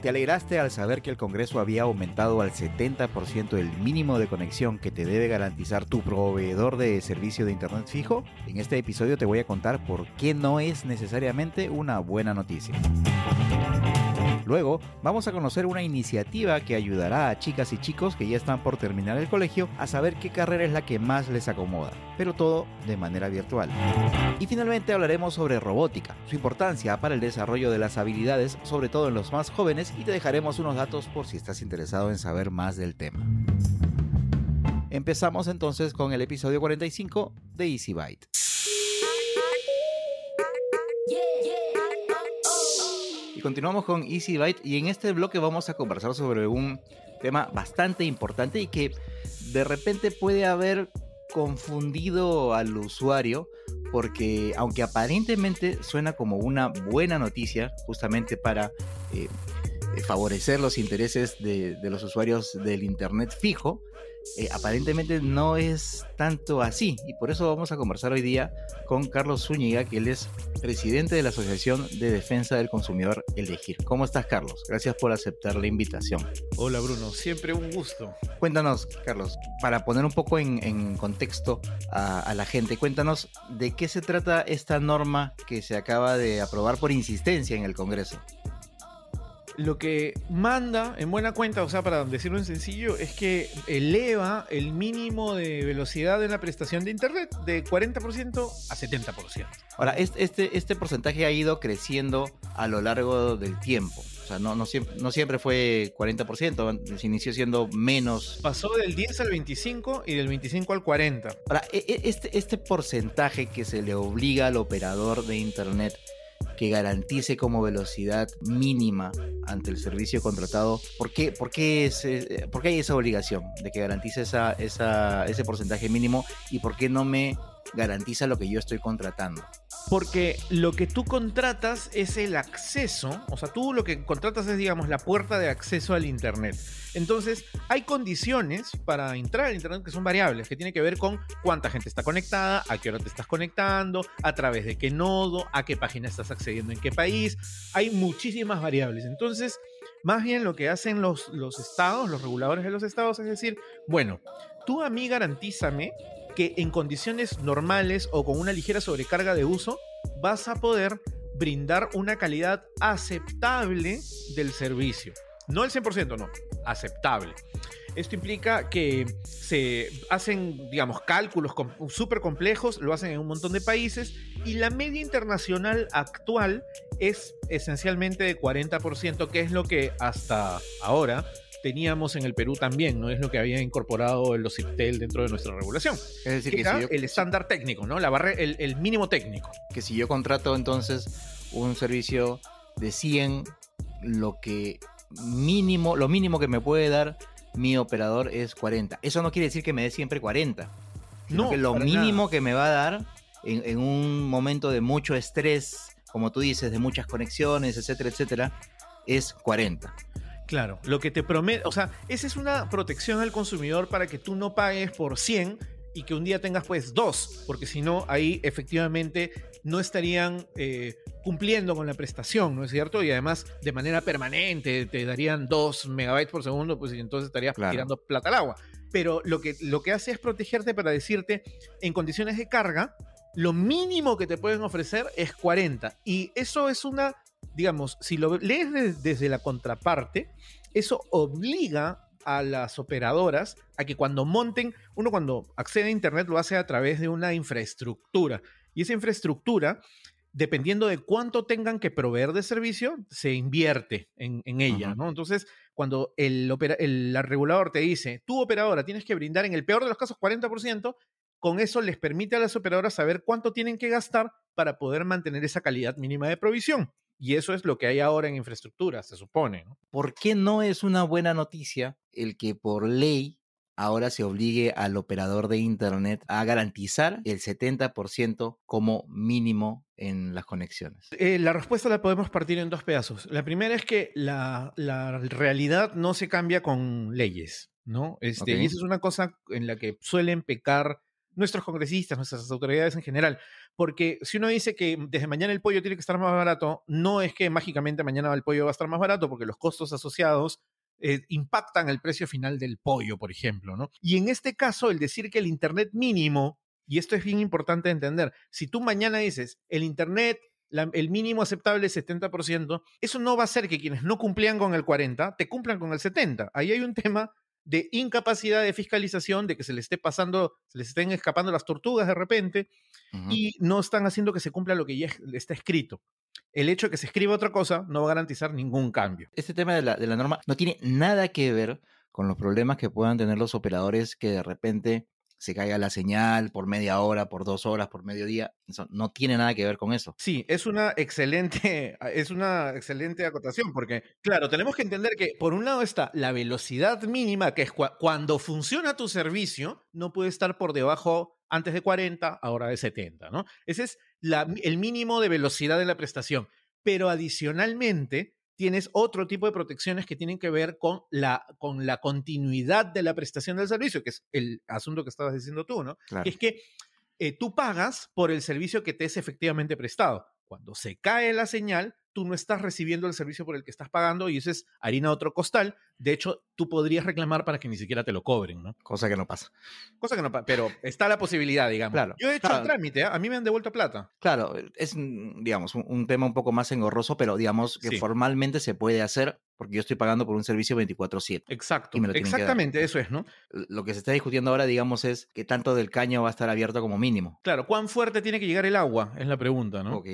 ¿Te alegraste al saber que el Congreso había aumentado al 70% el mínimo de conexión que te debe garantizar tu proveedor de servicio de Internet fijo? En este episodio te voy a contar por qué no es necesariamente una buena noticia. Luego vamos a conocer una iniciativa que ayudará a chicas y chicos que ya están por terminar el colegio a saber qué carrera es la que más les acomoda, pero todo de manera virtual. Y finalmente hablaremos sobre robótica, su importancia para el desarrollo de las habilidades, sobre todo en los más jóvenes, y te dejaremos unos datos por si estás interesado en saber más del tema. Empezamos entonces con el episodio 45 de Easy Byte. Continuamos con Easy Byte y en este bloque vamos a conversar sobre un tema bastante importante y que de repente puede haber confundido al usuario porque aunque aparentemente suena como una buena noticia justamente para eh, favorecer los intereses de, los usuarios del Internet fijo, eh, aparentemente no es tanto así. Y por eso vamos a conversar hoy día con Carlos Zúñiga, que él es presidente de la Asociación de Defensa del Consumidor Elegir. ¿Cómo estás, Carlos? Gracias por aceptar la invitación. Hola, Bruno. Siempre un gusto. Cuéntanos, Carlos, para poner un poco en, en contexto a, a la gente, cuéntanos de qué se trata esta norma que se acaba de aprobar por insistencia en el Congreso lo que manda en buena cuenta, o sea, para decirlo en sencillo, es que eleva el mínimo de velocidad en la prestación de Internet de 40% a 70%. Ahora, este, este porcentaje ha ido creciendo a lo largo del tiempo. O sea, no, no, siempre, no siempre fue 40%, se inició siendo menos. Pasó del 10 al 25 y del 25 al 40. Ahora, este, este porcentaje que se le obliga al operador de Internet que garantice como velocidad mínima ante el servicio contratado, ¿por qué, por qué, es, qué hay esa obligación de que garantice esa, esa, ese porcentaje mínimo y por qué no me garantiza lo que yo estoy contratando? Porque lo que tú contratas es el acceso, o sea, tú lo que contratas es, digamos, la puerta de acceso al Internet. Entonces, hay condiciones para entrar al Internet que son variables, que tienen que ver con cuánta gente está conectada, a qué hora te estás conectando, a través de qué nodo, a qué página estás accediendo en qué país. Hay muchísimas variables. Entonces, más bien lo que hacen los, los estados, los reguladores de los estados, es decir, bueno, tú a mí garantízame que en condiciones normales o con una ligera sobrecarga de uso vas a poder brindar una calidad aceptable del servicio. No el 100%, no, aceptable. Esto implica que se hacen, digamos, cálculos súper complejos, lo hacen en un montón de países y la media internacional actual es esencialmente de 40%, que es lo que hasta ahora teníamos en el Perú también, ¿no? Es lo que había incorporado el OCIPTEL dentro de nuestra regulación. Es decir, que, que si yo, el estándar técnico, ¿no? La barre, el, el, mínimo técnico. Que si yo contrato entonces un servicio de 100, lo que mínimo, lo mínimo que me puede dar mi operador es 40. Eso no quiere decir que me dé siempre 40. No, que lo mínimo nada. que me va a dar en, en un momento de mucho estrés, como tú dices, de muchas conexiones, etcétera, etcétera, es 40. Claro, lo que te promete, o sea, esa es una protección al consumidor para que tú no pagues por 100 y que un día tengas pues dos, porque si no, ahí efectivamente no estarían eh, cumpliendo con la prestación, ¿no es cierto? Y además de manera permanente te darían dos megabytes por segundo, pues y entonces estarías claro. tirando plata al agua. Pero lo que, lo que hace es protegerte para decirte, en condiciones de carga, lo mínimo que te pueden ofrecer es 40. Y eso es una digamos, si lo lees desde la contraparte, eso obliga a las operadoras a que cuando monten, uno cuando accede a Internet lo hace a través de una infraestructura. Y esa infraestructura, dependiendo de cuánto tengan que proveer de servicio, se invierte en, en ella, uh -huh. ¿no? Entonces, cuando el, el, el regulador te dice, tu operadora tienes que brindar en el peor de los casos 40%, con eso les permite a las operadoras saber cuánto tienen que gastar para poder mantener esa calidad mínima de provisión. Y eso es lo que hay ahora en infraestructura, se supone. ¿no? ¿Por qué no es una buena noticia el que por ley ahora se obligue al operador de Internet a garantizar el 70% como mínimo en las conexiones? Eh, la respuesta la podemos partir en dos pedazos. La primera es que la, la realidad no se cambia con leyes, ¿no? Este. Y esa es una cosa en la que suelen pecar nuestros congresistas, nuestras autoridades en general. Porque si uno dice que desde mañana el pollo tiene que estar más barato, no es que mágicamente mañana el pollo va a estar más barato, porque los costos asociados eh, impactan el precio final del pollo, por ejemplo, ¿no? Y en este caso, el decir que el Internet mínimo, y esto es bien importante entender, si tú mañana dices, el Internet, el mínimo aceptable es 70%, eso no va a hacer que quienes no cumplían con el 40 te cumplan con el 70. Ahí hay un tema de incapacidad de fiscalización, de que se les esté pasando, se les estén escapando las tortugas de repente, y no están haciendo que se cumpla lo que ya es- está escrito. El hecho de que se escriba otra cosa no va a garantizar ningún cambio. Este tema de la, de la norma no tiene nada que ver con los problemas que puedan tener los operadores que de repente se caiga la señal por media hora, por dos horas, por mediodía. Eso no tiene nada que ver con eso. Sí, es una excelente, es una excelente acotación, porque, claro, tenemos que entender que por un lado está la velocidad mínima, que es cua- cuando funciona tu servicio, no puede estar por debajo antes de 40, ahora de 70, ¿no? Ese es la- el mínimo de velocidad de la prestación. Pero adicionalmente, tienes otro tipo de protecciones que tienen que ver con la, con la continuidad de la prestación del servicio, que es el asunto que estabas diciendo tú, ¿no? Claro. que es que eh, tú pagas por el servicio que te es efectivamente prestado. Cuando se cae la señal, tú no estás recibiendo el servicio por el que estás pagando y eso es harina de otro costal. De hecho, tú podrías reclamar para que ni siquiera te lo cobren, ¿no? Cosa que no pasa. Cosa que no pa- pero está la posibilidad, digamos. Claro, Yo he hecho claro. el trámite, ¿ah? a mí me han devuelto plata. Claro, es, mm, digamos, un, un tema un poco más engorroso, pero digamos que Sí. formalmente se puede hacer porque yo estoy pagando por un servicio 24/7. Exacto. Y me lo tienen que dar. Exactamente, eso es, ¿no? Lo que se está discutiendo ahora, digamos, es que tanto del caño va a estar abierto como mínimo. Claro, ¿cuán fuerte tiene que llegar el agua? Es la pregunta, ¿no? Ok,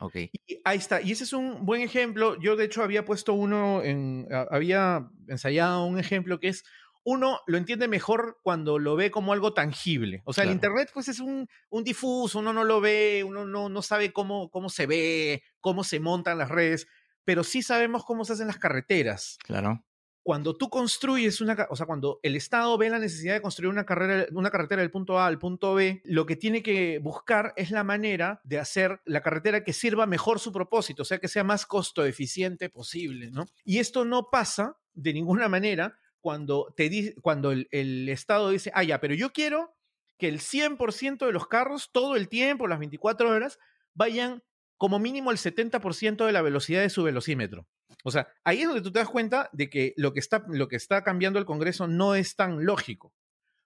ok. Y ahí está. Y ese es un buen ejemplo. Yo, de hecho, había puesto uno en. Había ensayado un ejemplo que es. Uno lo entiende mejor cuando lo ve como algo tangible. O sea, el. Internet, pues, es un, un difuso, uno no lo ve, uno no, no sabe cómo, cómo se ve, cómo se montan las redes, pero sí sabemos cómo se hacen las carreteras Claro. Cuando tú construyes una, o sea, cuando el Estado ve la necesidad de construir una, carrera, una carretera del punto A al punto B, lo que tiene que buscar es la manera de hacer la carretera que sirva mejor su propósito, o sea, que sea más costo eficiente posible, ¿no? Y esto no pasa de ninguna manera cuando, te di- cuando el, el Estado dice, ah, ya, pero yo quiero que el 100% de los carros todo el tiempo, las 24 horas, vayan como mínimo el 70% de la velocidad de su velocímetro. O sea, ahí es donde tú te das cuenta de que lo que está, lo que está cambiando el Congreso no es tan lógico.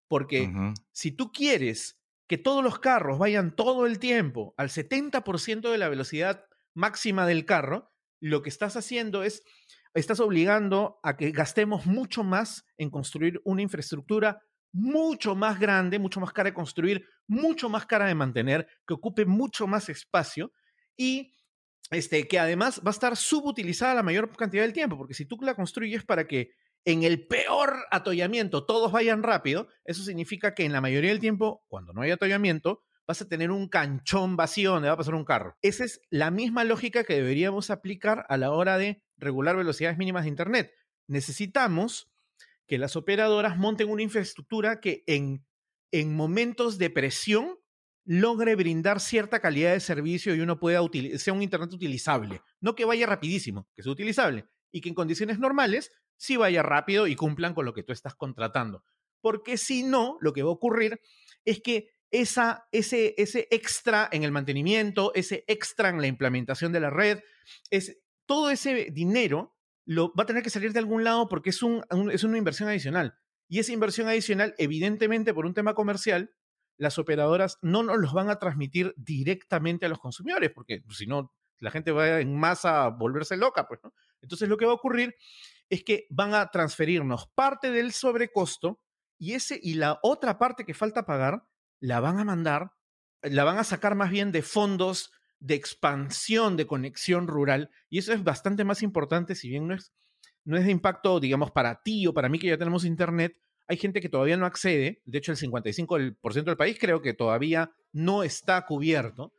Porque si tú quieres que todos los carros vayan todo el tiempo al 70% de la velocidad máxima del carro, lo que estás haciendo es, estás obligando a que gastemos mucho más en construir una infraestructura mucho más grande, mucho más cara de construir, mucho más cara de mantener, que ocupe mucho más espacio y este, que además va a estar subutilizada la mayor cantidad del tiempo, porque si tú la construyes para que en el peor atollamiento todos vayan rápido, eso significa que en la mayoría del tiempo, cuando no hay atollamiento, vas a tener un canchón vacío donde va a pasar un carro. Esa es la misma lógica que deberíamos aplicar a la hora de regular velocidades mínimas de Internet. Necesitamos que las operadoras monten una infraestructura que en, en momentos de presión logre brindar cierta calidad de servicio y uno pueda sea un Internet utilizable. No que vaya rapidísimo, que sea utilizable. Y que en condiciones normales sí vaya rápido y cumplan con lo que tú estás contratando. Porque si no, lo que va a ocurrir es que esa, ese, ese extra en el mantenimiento, ese extra en la implementación de la red, es, todo ese dinero lo, va a tener que salir de algún lado porque es, un, es una inversión adicional. Y esa inversión adicional, evidentemente, por un tema comercial, las operadoras no nos los van a transmitir directamente a los consumidores, porque pues, si no, la gente va en masa a volverse loca, pues, ¿no? Entonces lo que va a ocurrir es que van a transferirnos parte del sobrecosto y, ese, y la otra parte que falta pagar la van a mandar, la van a sacar más bien de fondos de expansión de conexión rural y eso es bastante más importante, si bien no es, no es de impacto, digamos, para ti o para mí que ya tenemos internet, hay gente que todavía no accede, de hecho el 55% del país creo que todavía no está cubierto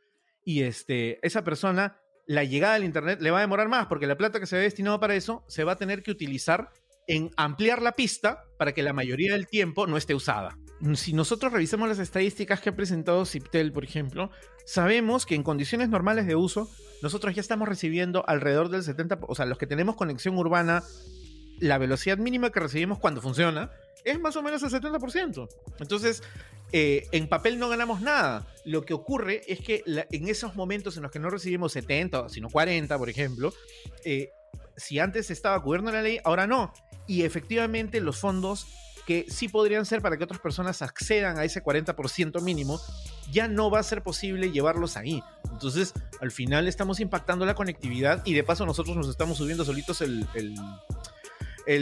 y este, esa persona la llegada del Internet le va a demorar más porque la plata que se ve destinado para eso se va a tener que utilizar en ampliar la pista para que la mayoría del tiempo no esté usada. Si nosotros revisamos las estadísticas que ha presentado Ciptel, por ejemplo, sabemos que en condiciones normales de uso, nosotros ya estamos recibiendo alrededor del 70%, o sea, los que tenemos conexión urbana, la velocidad mínima que recibimos cuando funciona es más o menos el 70%. Entonces, eh, en papel no ganamos nada. Lo que ocurre es que en esos momentos en los que no recibimos 70, sino 40, por ejemplo, eh, si antes estaba cubierto la ley, ahora no. Y efectivamente los fondos que sí podrían ser para que otras personas accedan a ese 40% mínimo, ya no va a ser posible llevarlos ahí. Entonces, al final estamos impactando la conectividad y de paso nosotros nos estamos subiendo solitos el,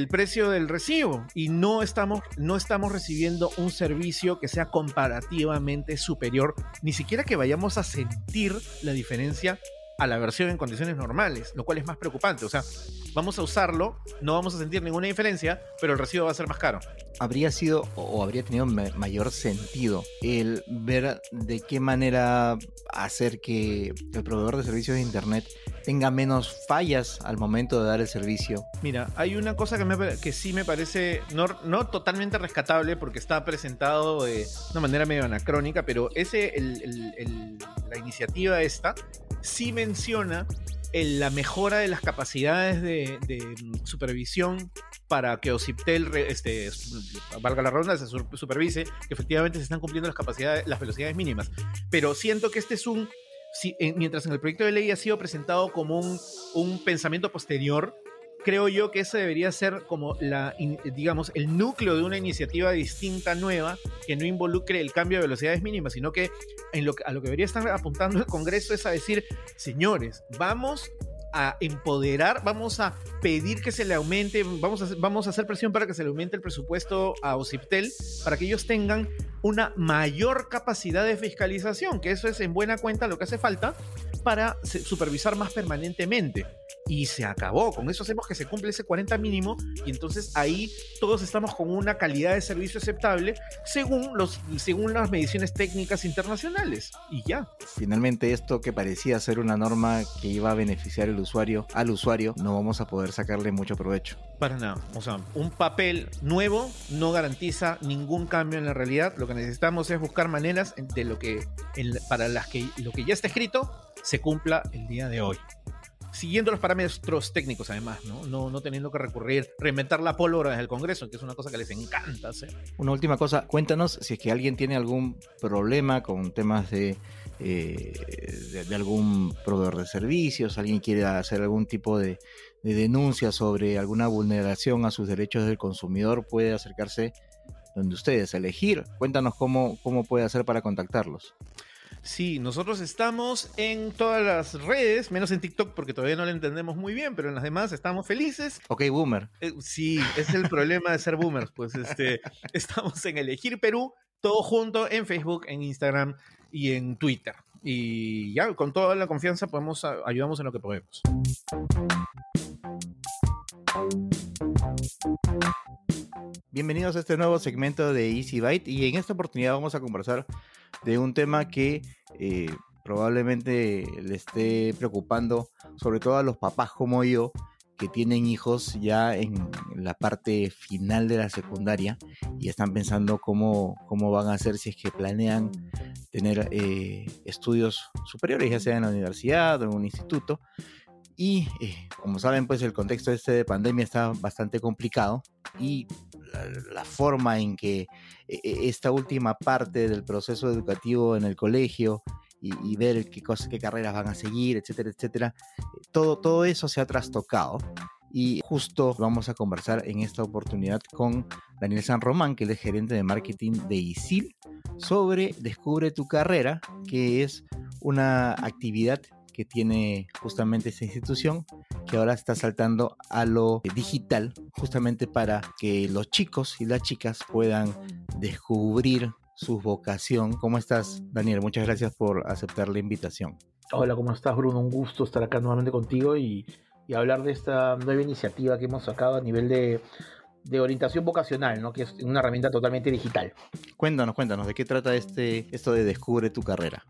precio del recibo y no estamos, no estamos recibiendo un servicio que sea comparativamente superior, ni siquiera que vayamos a sentir la diferencia a la versión en condiciones normales, lo cual es más preocupante. O sea, vamos a usarlo, no vamos a sentir ninguna diferencia, pero el recibo va a ser más caro. Habría sido o habría tenido mayor sentido el ver de qué manera hacer que el proveedor de servicios de Internet tenga menos fallas al momento de dar el servicio. Mira, hay una cosa que, me, que sí me parece no, no totalmente rescatable porque está presentado de una manera medio anacrónica, pero ese, la iniciativa esta sí menciona la mejora de las capacidades de, supervisión para que OCIPTEL, este, valga la ronda, se supervise que efectivamente se están cumpliendo las capacidades, las velocidades mínimas. Pero siento que este es un, mientras en el proyecto de ley ha sido presentado como un, un pensamiento posterior, creo yo que ese debería ser como la, digamos, el núcleo de una iniciativa distinta, nueva, que no involucre el cambio de velocidades mínimas, sino que, en lo, a lo que debería estar apuntando el Congreso es a decir, señores, vamos a empoderar, vamos a pedir que se le aumente, vamos a, vamos a hacer presión para que se le aumente el presupuesto a OCIPTEL, para que ellos tengan una mayor capacidad de fiscalización, que eso es en buena cuenta lo que hace falta para supervisar más permanentemente y se acabó. Con eso hacemos que se cumple ese 40 mínimo y entonces ahí todos estamos con una calidad de servicio aceptable según, los, según las mediciones técnicas internacionales y ya. Finalmente esto que parecía ser una norma que iba a beneficiar el usuario, al usuario, no vamos a poder sacarle mucho provecho. Para nada. O sea, un papel nuevo no garantiza ningún cambio en la realidad. Lo que necesitamos es buscar maneras de lo que, para las que lo que ya está escrito se cumpla el día de hoy siguiendo los parámetros técnicos además, ¿no? No, no teniendo que recurrir, reinventar la pólvora desde el Congreso, que es una cosa que les encanta hacer. Una última cosa, cuéntanos si es que alguien tiene algún problema con temas de, eh, de, algún proveedor de servicios, alguien quiere hacer algún tipo de, de denuncia sobre alguna vulneración a sus derechos del consumidor, puede acercarse donde ustedes, elegir. Cuéntanos cómo, cómo puede hacer para contactarlos. Sí, nosotros estamos en todas las redes, menos en TikTok porque todavía no lo entendemos muy bien, pero en las demás estamos felices. Ok, boomer. Eh, sí, es el problema de ser boomers. Pues este, estamos en Elegir Perú, todo junto en Facebook, en Instagram y en Twitter. Y ya, con toda la confianza podemos ayudamos en lo que podemos. Bienvenidos a este nuevo segmento de Easy Byte y en esta oportunidad vamos a conversar de un tema que eh, probablemente le esté preocupando sobre todo a los papás como yo que tienen hijos ya en la parte final de la secundaria y están pensando cómo, cómo van a hacer si es que planean tener eh, estudios superiores, ya sea en la universidad o en un instituto. Y eh, como saben, pues el contexto este de pandemia está bastante complicado y la, forma en que e, e, esta última parte del proceso educativo en el colegio y, ver qué, cosas, qué carreras van a seguir, etcétera, etcétera, todo, todo eso se ha trastocado. Y justo vamos a conversar en esta oportunidad con Daniel San Román, que es gerente de marketing de ISIL, sobre Descubre tu carrera, que es una actividad que tiene justamente esta institución, que ahora está saltando a lo digital, justamente para que los chicos y las chicas puedan descubrir su vocación. ¿Cómo estás, Daniel? Muchas gracias por aceptar la invitación. Hola, ¿cómo estás, Bruno? Un gusto estar acá nuevamente contigo y, hablar de esta nueva iniciativa que hemos sacado a nivel de, de orientación vocacional, ¿no? que es una herramienta totalmente digital. Cuéntanos, cuéntanos, ¿de qué trata este, esto de Descubre tu carrera?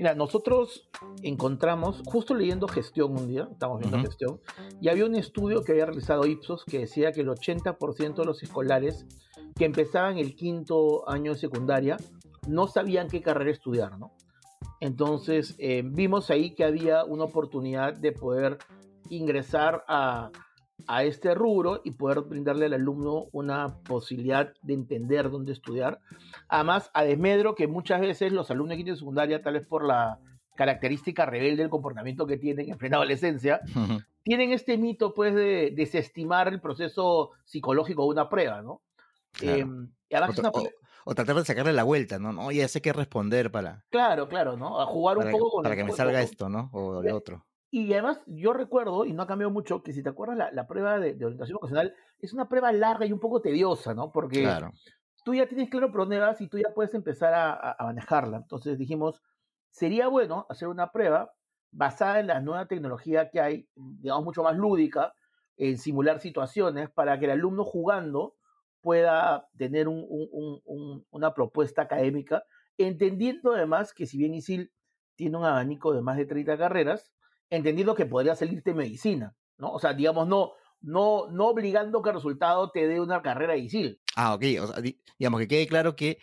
Mira, nosotros encontramos, justo leyendo gestión un día, estamos viendo gestión, y había un estudio que había realizado Ipsos que decía que el 80% de los escolares que empezaban el quinto año de secundaria no sabían qué carrera estudiar, ¿no? Entonces eh, vimos ahí que había una oportunidad de poder ingresar a, a este rubro y poder brindarle al alumno una posibilidad de entender dónde estudiar. Además, a desmedro que muchas veces los alumnos de quinto y secundaria, tal vez por la característica rebelde del comportamiento que tienen en plena adolescencia, tienen este mito pues de desestimar el proceso psicológico de una prueba, ¿no? Claro. Em, y además O, es una o- o tratar de sacarle la vuelta, ¿no? No, ya sé qué responder para, Claro, claro, ¿no? A jugar un para, poco con para el que me salga esto, ¿no? O lo otro. Y además, yo recuerdo, y no ha cambiado mucho, que si te acuerdas, la, la prueba de, de orientación vocacional es una prueba larga y un poco tediosa, ¿no? Porque Claro. tú ya tienes claro por dónde vas y tú ya puedes empezar a, manejarla. Entonces dijimos, sería bueno hacer una prueba basada en la nueva tecnología que hay, digamos, mucho más lúdica, en simular situaciones para que el alumno jugando pueda tener un- un- un- un- una propuesta académica, entendiendo además que si bien ISIL tiene un abanico de más de 30 carreras, entendiendo que podría salirte medicina, ¿no? O sea, digamos, no, no, no obligando que el resultado te dé una carrera de. Ah, ok. O sea, di- digamos que quede claro que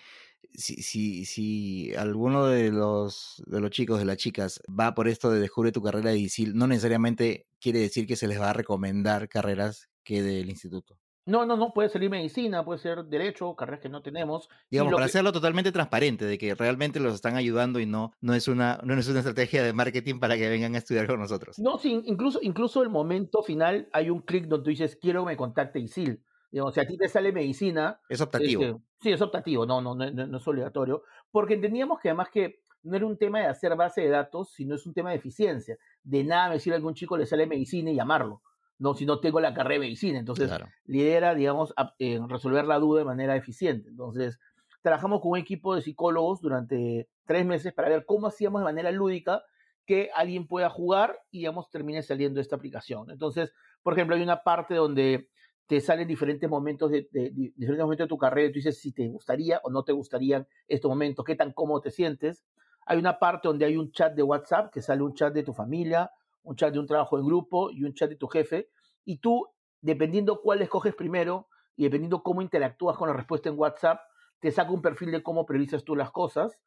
si, si, si alguno de los, de los chicos, de las chicas, va por esto de descubre tu carrera de ISIL, no necesariamente quiere decir que se les va a recomendar carreras que del instituto. No, no, no, puede salir medicina, puede ser derecho, carreras que no tenemos. Digamos, para que- hacerlo totalmente transparente, de que realmente los están ayudando y no, no, es una, no es una estrategia de marketing para que vengan a estudiar con nosotros. No, sí, incluso, incluso el momento final hay un clic donde tú dices, quiero que me contacte ISIL. Digamos, si a ti te sale medicina, Es optativo. este, sí, es optativo, no, no, no, no- no es obligatorio, porque entendíamos que además que no era un tema de hacer base de datos, sino es un tema de eficiencia. De nada me sirve a algún chico le sale medicina y llamarlo, no, si no tengo la carrera de medicina. Entonces, Claro. la idea era, digamos, a- en resolver la duda de manera eficiente. Entonces, trabajamos con un equipo de psicólogos durante tres meses para ver cómo hacíamos de manera lúdica que alguien pueda jugar y, digamos, termine saliendo esta aplicación. Entonces, por ejemplo, hay una parte donde te salen diferentes momentos de, de- de- diferentes momentos de tu carrera y tú dices si te gustaría o no te gustarían estos momentos, qué tan cómodo te sientes. Hay una parte donde hay un chat de WhatsApp, que sale un chat de tu familia, un chat de un trabajo en grupo y un chat de tu jefe. Y tú, dependiendo cuál escoges primero y dependiendo cómo interactúas con la respuesta en WhatsApp, te saca un perfil de cómo priorizas tú las cosas.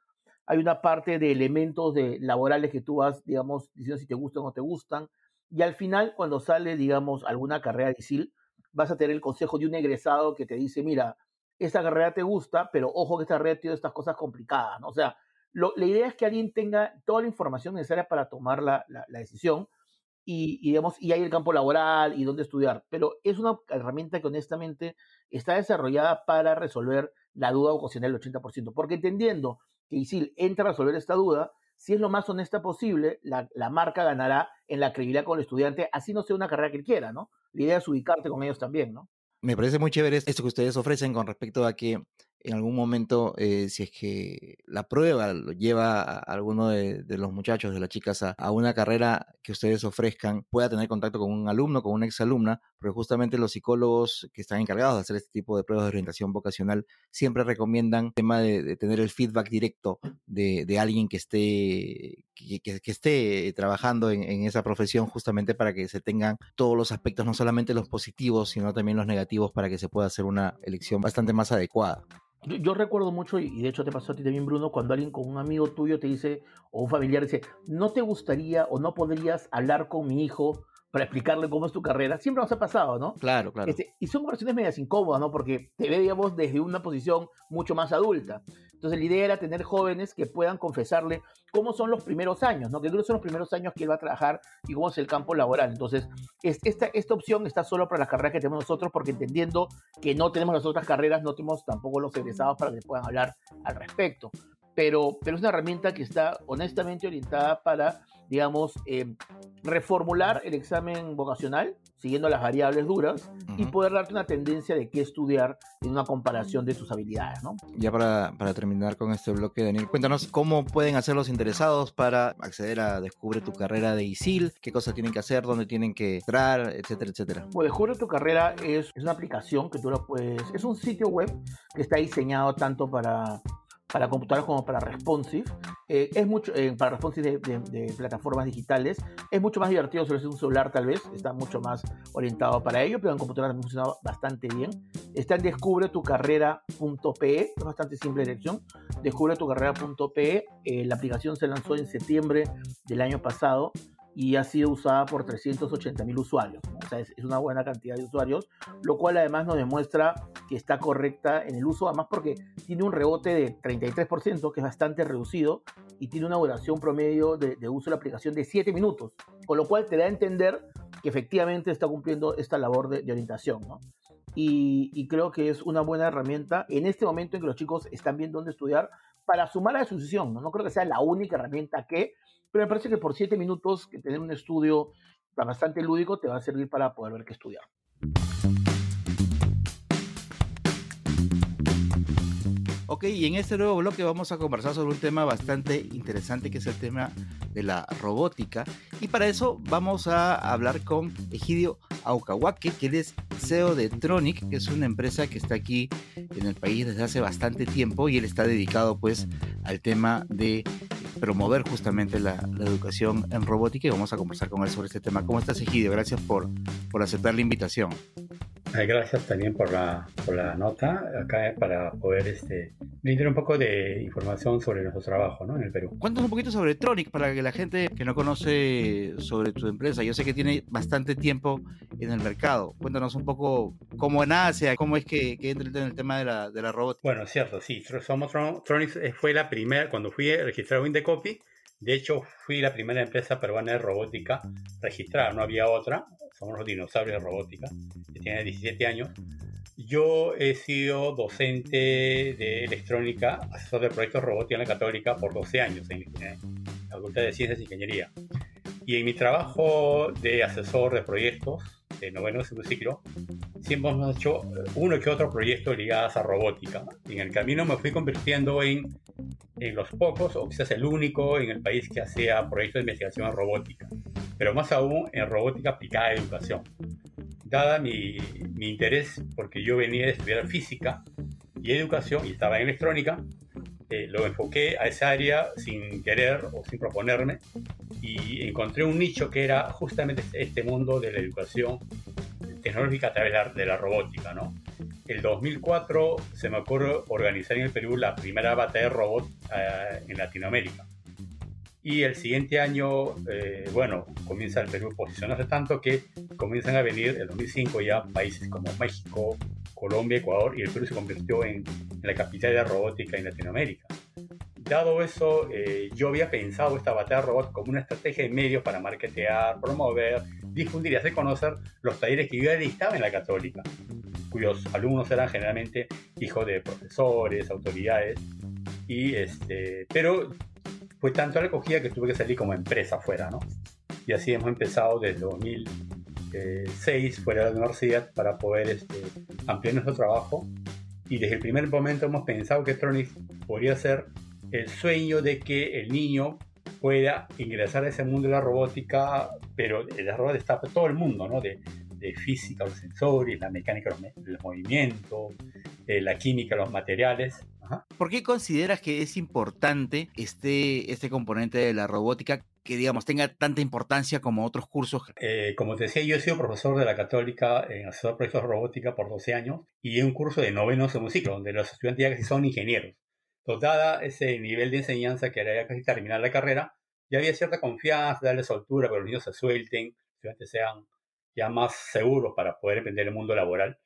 Hay una parte de elementos de, laborales que tú vas, digamos, diciendo si te gustan o no te gustan. Y al final, cuando sale, digamos, alguna carrera de ISIL, vas a tener el consejo de un egresado que te dice, mira, esta carrera te gusta, pero ojo que esta carrera tiene estas cosas complicadas, ¿no? O sea, lo- la idea es que alguien tenga toda la información necesaria para tomar la, la- decisión y, y, digamos, y hay el campo laboral y dónde estudiar. Pero es una herramienta que honestamente está desarrollada para resolver la duda ocasional del 80%. Porque entendiendo que ISIL entra a resolver esta duda, si es lo más honesta posible, la, la marca ganará en la credibilidad con el estudiante, así no sea una carrera que quiera, ¿no? La idea es ubicarte con ellos también, ¿no? Me parece muy chévere esto que ustedes ofrecen con respecto a que en algún momento, eh, si es que la prueba lleva a alguno de, los muchachos, de las chicas, a, una carrera que ustedes ofrezcan, pueda tener contacto con un alumno, con una exalumna, porque justamente los psicólogos que están encargados de hacer este tipo de pruebas de orientación vocacional siempre recomiendan el tema de, tener el feedback directo de, alguien que esté, que esté trabajando en, en esa profesión justamente para que se tengan todos los aspectos, no solamente los positivos, sino también los negativos para que se pueda hacer una elección bastante más adecuada. Yo, yo recuerdo mucho, y de hecho te pasó a ti también, Bruno, cuando alguien con un amigo tuyo te dice, o un familiar dice, ¿no te gustaría o no podrías hablar con mi hijo para explicarle cómo es tu carrera? Siempre nos ha pasado, ¿no? Claro, claro. Este, y son conversaciones medias incómodas, ¿no? Porque te ve, digamos, desde una posición mucho más adulta. Entonces la idea era tener jóvenes que puedan confesarle cómo son los primeros años, ¿no? Que creo son los primeros años que él va a trabajar y cómo es el campo laboral. Entonces, es- esta, esta opción está solo para las carreras que tenemos nosotros, porque entendiendo que no tenemos las otras carreras, no tenemos tampoco los egresados para que puedan hablar al respecto. Pero, pero es una herramienta que está honestamente orientada para, digamos, eh, reformular el examen vocacional, siguiendo las variables duras, y Ujú. poder darte una tendencia de qué estudiar en una comparación de tus habilidades, ¿no? Ya para, para terminar con este bloque, Daniel, cuéntanos cómo pueden hacer los interesados para acceder a Descubre tu carrera de ISIL, qué cosas tienen que hacer, dónde tienen que entrar, etcétera, etcétera. Pues Descubre tu carrera es, es una aplicación que tú la puedes, es un sitio web que está diseñado tanto para, para computadoras como para responsive Eh, es mucho, eh, para responses de, plataformas digitales, es mucho más divertido sobre un celular tal vez, está mucho más orientado para ello, pero en computadora también funciona bastante bien. Está en descubretucarrera.pe, es bastante simple dirección, descubretucarrera.pe, eh, la aplicación se lanzó en septiembre del año pasado y ha sido usada por 380 mil usuarios, o sea, es, una buena cantidad de usuarios, lo cual además nos demuestra que está correcta en el uso, además porque tiene un rebote de 33%, que es bastante reducido, y tiene una duración promedio de, de uso de la aplicación de 7 minutos, con lo cual te da a entender que efectivamente está cumpliendo esta labor de, de orientación, ¿no? Y, creo que es una buena herramienta en este momento en que los chicos están viendo dónde estudiar para sumar a su decisión, ¿no? No creo que sea la única herramienta que, pero me parece que por 7 minutos que tener un estudio bastante lúdico te va a servir para poder ver qué estudiar. Ok, y en este nuevo bloque vamos a conversar sobre un tema bastante interesante que es el tema de la robótica. Y para eso vamos a hablar con Egidio Aucahuaque, que es CEO de Tronic, que es una empresa que está aquí en el país desde hace bastante tiempo y él está dedicado pues al tema de promover justamente la, la educación en robótica y vamos a conversar con él sobre este tema. ¿Cómo estás Egidio? Gracias por, por aceptar la invitación. Gracias también por la, por la nota acá para poder este, brindar un poco de información sobre nuestro trabajo ¿no? en el Perú. Cuéntanos un poquito sobre Tronic para que la gente que no conoce sobre tu empresa, yo sé que tiene bastante tiempo en el mercado. Cuéntanos un poco cómo nace, cómo es que, que entra en el tema de la, de la robótica. Bueno, cierto, sí. Somos Tron- Tronics eh, fue la primera, cuando fui registrado en Indecopy, de hecho fui la primera empresa peruana de robótica registrada, no había otra. Somos los dinosaurios de robótica, que tiene 17 años. Yo he sido docente de electrónica, asesor de proyectos robótica en la Católica por 12 años en la Facultad de Ciencias e Ingeniería. Y en mi trabajo de asesor de proyectos de noveno segundo ciclo, siempre hemos hecho eh, uno que otro proyecto ligados a robótica. Y en el camino me fui convirtiendo en, en los pocos, o quizás el único en el país que hacía proyectos de investigación en robótica, pero más aún en robótica aplicada a educación. Dada mi, mi interés, porque yo venía de estudiar física y educación y estaba en electrónica, eh, lo enfoqué a esa área sin querer o sin proponerme y encontré un nicho que era justamente este mundo de la educación tecnológica a través de la, de la robótica, ¿no? El 2004 se me ocurre organizar en el Perú la primera batalla de robot eh, en Latinoamérica. Y el siguiente año, eh, bueno, comienza el Perú a posicionarse tanto que comienzan a venir, en 2005 ya, países como México, Colombia, Ecuador, y el Perú se convirtió en, en la capital de la robótica en Latinoamérica. Dado eso, eh, yo había pensado esta batalla robot como una estrategia de medios para marketear, promover, difundir y hacer conocer los talleres que yo dictaba en la católica, cuyos alumnos eran generalmente hijos de profesores, autoridades, y este, pero fue tanto la acogida que tuve que salir como empresa afuera, ¿no? Y así hemos empezado desde 2006 fuera de la universidad para poder este, ampliar nuestro trabajo. Y desde el primer momento hemos pensado que Tronics podría ser el sueño de que el niño pueda ingresar a ese mundo de la robótica, pero la robótica está todo el mundo, ¿no? De, de física, los sensores, la mecánica, los, los movimientos, eh, la química, los materiales. Ajá. ¿Por qué consideras que es importante este, este componente de la robótica que, digamos, tenga tanta importancia como otros cursos? Eh, como te decía, yo he sido profesor de la Católica en asesor de proyectos de robótica por 12 años y en un curso de noveno segundo ciclo, donde los estudiantes ya casi son ingenieros. Entonces, dada ese nivel de enseñanza que era ya casi terminar la carrera, ya había cierta confianza, darle soltura, que los niños se suelten, los estudiantes sean ya más seguros para poder emprender el mundo laboral.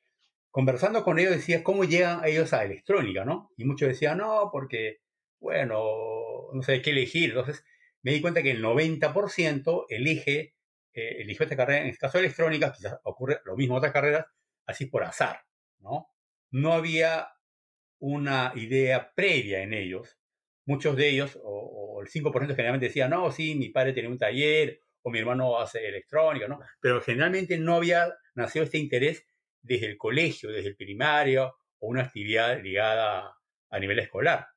Conversando con ellos decía cómo llegan ellos a electrónica, ¿no? Y muchos decían, no, porque, bueno, no sé qué elegir. Entonces, me di cuenta que el 90% elige eh, eligió esta carrera, en este caso electrónica, quizás ocurre lo mismo en otras carreras, así por azar, ¿no? No había una idea previa en ellos. Muchos de ellos, o, o el 5% generalmente decían, no, sí, mi padre tenía un taller, o mi hermano hace electrónica, ¿no? Pero generalmente no había nacido este interés desde el colegio, desde el primario, o una actividad ligada a nivel escolar.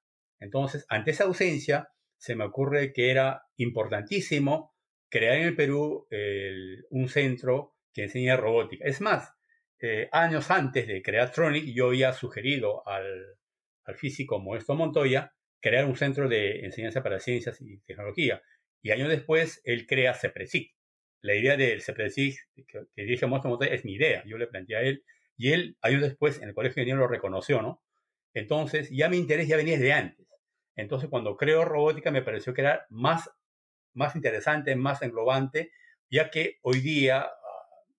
Entonces, ante esa ausencia, se me ocurre que era importantísimo crear en el Perú un centro que enseña robótica. Es más, eh, años antes de crear Tronic, yo había sugerido al, físico Modesto Montoya crear un centro de enseñanza para ciencias y tecnología. Y años después, él crea CEPRESIC. La idea del CEPRESIC que, que dirige Monster es mi idea. Yo le planteé a él y él, años después, en el colegio de ingenieros lo reconoció, ¿no? Entonces, ya mi interés ya venía desde antes. Entonces, cuando creo robótica, me pareció que era más, más interesante, más englobante, ya que hoy día, ah,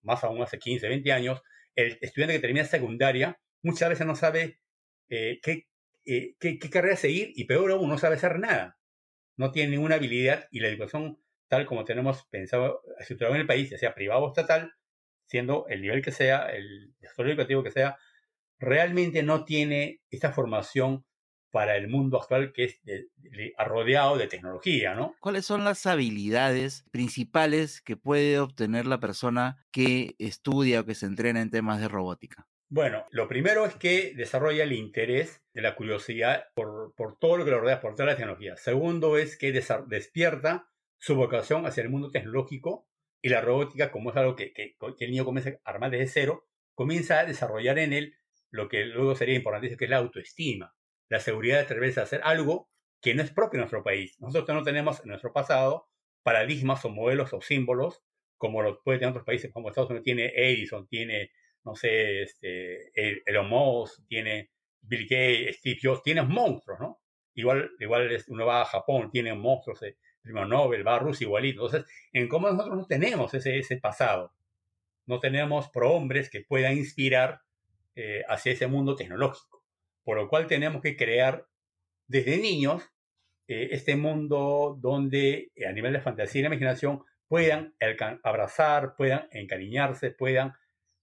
más aún hace 15, 20 años, el estudiante que termina secundaria muchas veces no sabe eh, qué, eh, qué, qué, carrera seguir y peor aún, no sabe hacer nada. No tiene ninguna habilidad y la educación, tal como tenemos pensado, estructurado en el país, ya sea privado o estatal, siendo el nivel que sea, el desarrollo educativo que sea, realmente no tiene esta formación para el mundo actual que es rodeado de tecnología, ¿no? ¿Cuáles son las habilidades principales que puede obtener la persona que estudia o que se entrena en temas de robótica? Bueno, lo primero es que desarrolla el interés de la curiosidad por, por todo lo que lo rodea, por toda la tecnología. Segundo es que despierta su vocación hacia el mundo tecnológico y la robótica, como es algo que, que, el niño comienza a armar desde cero, comienza a desarrollar en él lo que luego sería importante, que es la autoestima, la seguridad de atreverse a hacer algo que no es propio de nuestro país. Nosotros no tenemos en nuestro pasado paradigmas o modelos o símbolos como lo puede tener otros países, como Estados Unidos tiene Edison, tiene, no sé, este, Elon Musk, tiene Bill Gates, Steve Jobs, tiene monstruos, ¿no? Igual, igual uno va a Japón, tiene monstruos, el premio Nobel, va a Rusia igualito. Entonces, en cómo nosotros no tenemos ese, ese pasado. No tenemos prohombres que puedan inspirar eh, hacia ese mundo tecnológico. Por lo cual tenemos que crear desde niños eh, este mundo donde eh, a nivel de fantasía y imaginación puedan abrazar, puedan encariñarse, puedan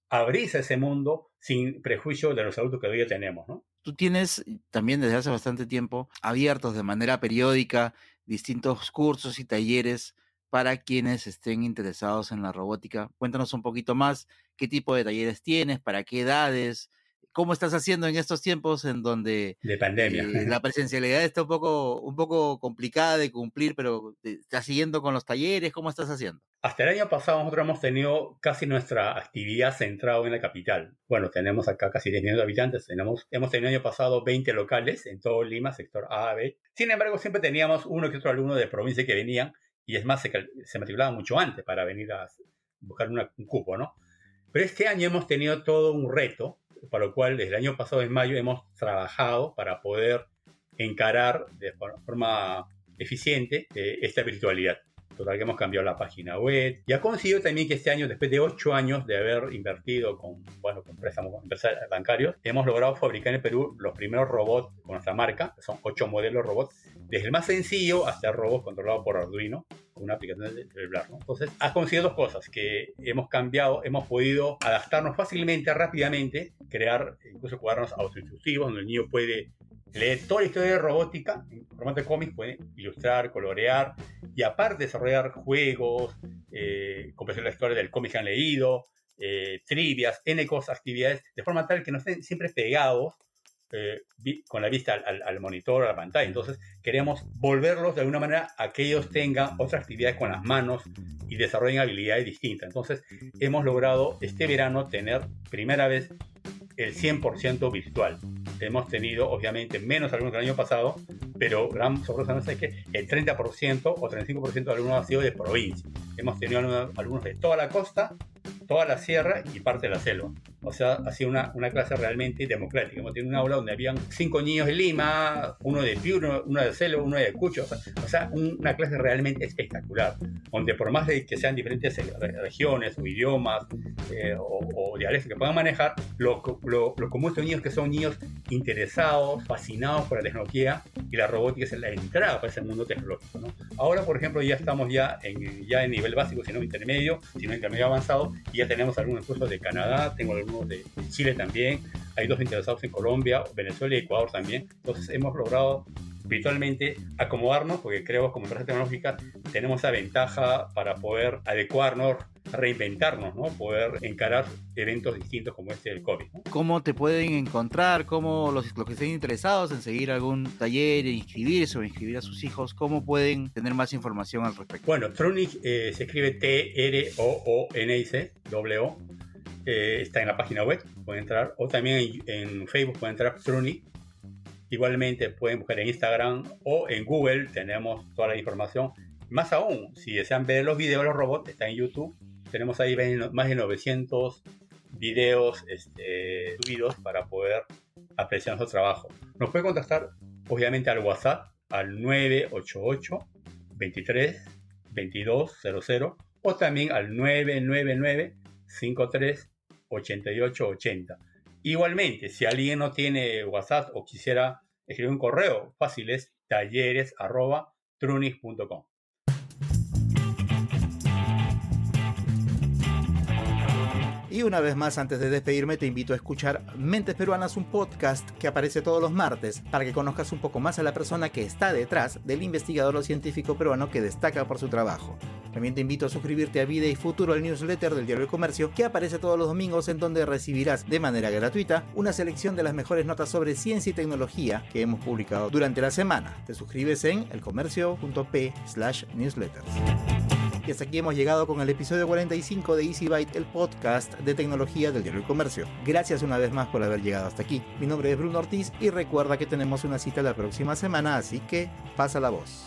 abrirse a ese mundo sin prejuicio de los adultos que hoy día tenemos, ¿no? Tú tienes también desde hace bastante tiempo abiertos de manera periódica distintos cursos y talleres para quienes estén interesados en la robótica. Cuéntanos un poquito más qué tipo de talleres tienes, para qué edades, cómo estás haciendo en estos tiempos en donde de pandemia. Eh, la presencialidad está un poco, un poco complicada de cumplir, pero estás siguiendo con los talleres, ¿cómo estás haciendo? Hasta el año pasado nosotros hemos tenido casi nuestra actividad centrada en la capital. Bueno, tenemos acá casi 10 millones de habitantes, tenemos, hemos tenido el año pasado 20 locales en todo Lima, sector A, B. Sin embargo, siempre teníamos uno que otro alumno de provincia que venían y es más, se, se matriculaban mucho antes para venir a buscar un cupo, ¿no? Pero este año hemos tenido todo un reto para lo cual desde el año pasado, en mayo, hemos trabajado para poder encarar de forma eficiente eh, esta virtualidad. Total que hemos cambiado la página web y ha conseguido también que este año, después de ocho años de haber invertido con, bueno, con préstamos bancarios, hemos logrado fabricar en el Perú los primeros robots con nuestra marca, son ocho modelos robots, desde el más sencillo hasta el robot controlado por Arduino, con una aplicación de celular. ¿no? Entonces, ha conseguido dos cosas, que hemos cambiado, hemos podido adaptarnos fácilmente, rápidamente, crear incluso cuadernos autoinstructivos donde el niño puede leer toda la historia de robótica en formato de cómics, puede ilustrar, colorear y aparte desarrollar juegos, eh, la historia del cómic que han leído, eh, trivias, N cosas, actividades, de forma tal que no estén siempre pegados eh, con la vista al, al, monitor, a la pantalla. Entonces, queremos volverlos de alguna manera a que ellos tengan otras actividades con las manos y desarrollen habilidades distintas. Entonces, hemos logrado este verano tener primera vez el 100% virtual. Hemos tenido, obviamente, menos alumnos que el año pasado, pero gran sorpresa es que el 30% o 35% de alumnos han sido de provincia. Hemos tenido alumnos de toda la costa, toda la sierra y parte de la selva. O sea, ha sido una, una clase realmente democrática. Hemos tenido un aula donde habían cinco niños de Lima, uno de Piura, uno de Selva, uno de Cucho. O sea, una clase realmente espectacular, donde por más de que sean diferentes eh, regiones o idiomas eh, o, o, dialectos que puedan manejar, lo, lo, lo común estos niños que son niños interesados, fascinados por la tecnología y la robótica es la entrada para ese mundo tecnológico. ¿no? Ahora, por ejemplo, ya estamos ya en, ya en nivel básico, sino intermedio, sino intermedio avanzado, y ya tenemos algunos cursos de Canadá, tengo algunos de Chile también, hay dos interesados en Colombia, Venezuela y Ecuador también. Entonces hemos logrado virtualmente acomodarnos, porque creo que como empresa tecnológica tenemos esa ventaja para poder adecuarnos, reinventarnos, ¿no? poder encarar eventos distintos como este del COVID. ¿no? ¿Cómo te pueden encontrar? ¿Cómo los, los, que estén interesados en seguir algún taller, inscribirse o inscribir a sus hijos, cómo pueden tener más información al respecto? Bueno, Tronic eh, se escribe T-R-O-O-N-I-C, W. Está en la página web, pueden entrar, o también en, Facebook pueden entrar Tronic Igualmente pueden buscar en Instagram o en Google, tenemos toda la información. Más aún, si desean ver los videos de los robots, está en YouTube. Tenemos ahí más de 900 videos este, subidos para poder apreciar nuestro trabajo. Nos puede contactar, obviamente, al WhatsApp al 988 23 2200 o también al 999 53 88 80. Igualmente, si alguien no tiene WhatsApp o quisiera escribir un correo, fácil es talleres.trunis.com. Y una vez más, antes de despedirme, te invito a escuchar Mentes Peruanas, un podcast que aparece todos los martes para que conozcas un poco más a la persona que está detrás del investigador o científico peruano que destaca por su trabajo. También te invito a suscribirte a Vida y Futuro, el newsletter del Diario de Comercio, que aparece todos los domingos en donde recibirás de manera gratuita una selección de las mejores notas sobre ciencia y tecnología que hemos publicado durante la semana. Te suscribes en elcomercio.p slash newsletters. Y hasta aquí hemos llegado con el episodio 45 de Easy Byte, el podcast de tecnología del diario El Comercio. Gracias una vez más por haber llegado hasta aquí. Mi nombre es Bruno Ortiz y recuerda que tenemos una cita la próxima semana, así que pasa la voz.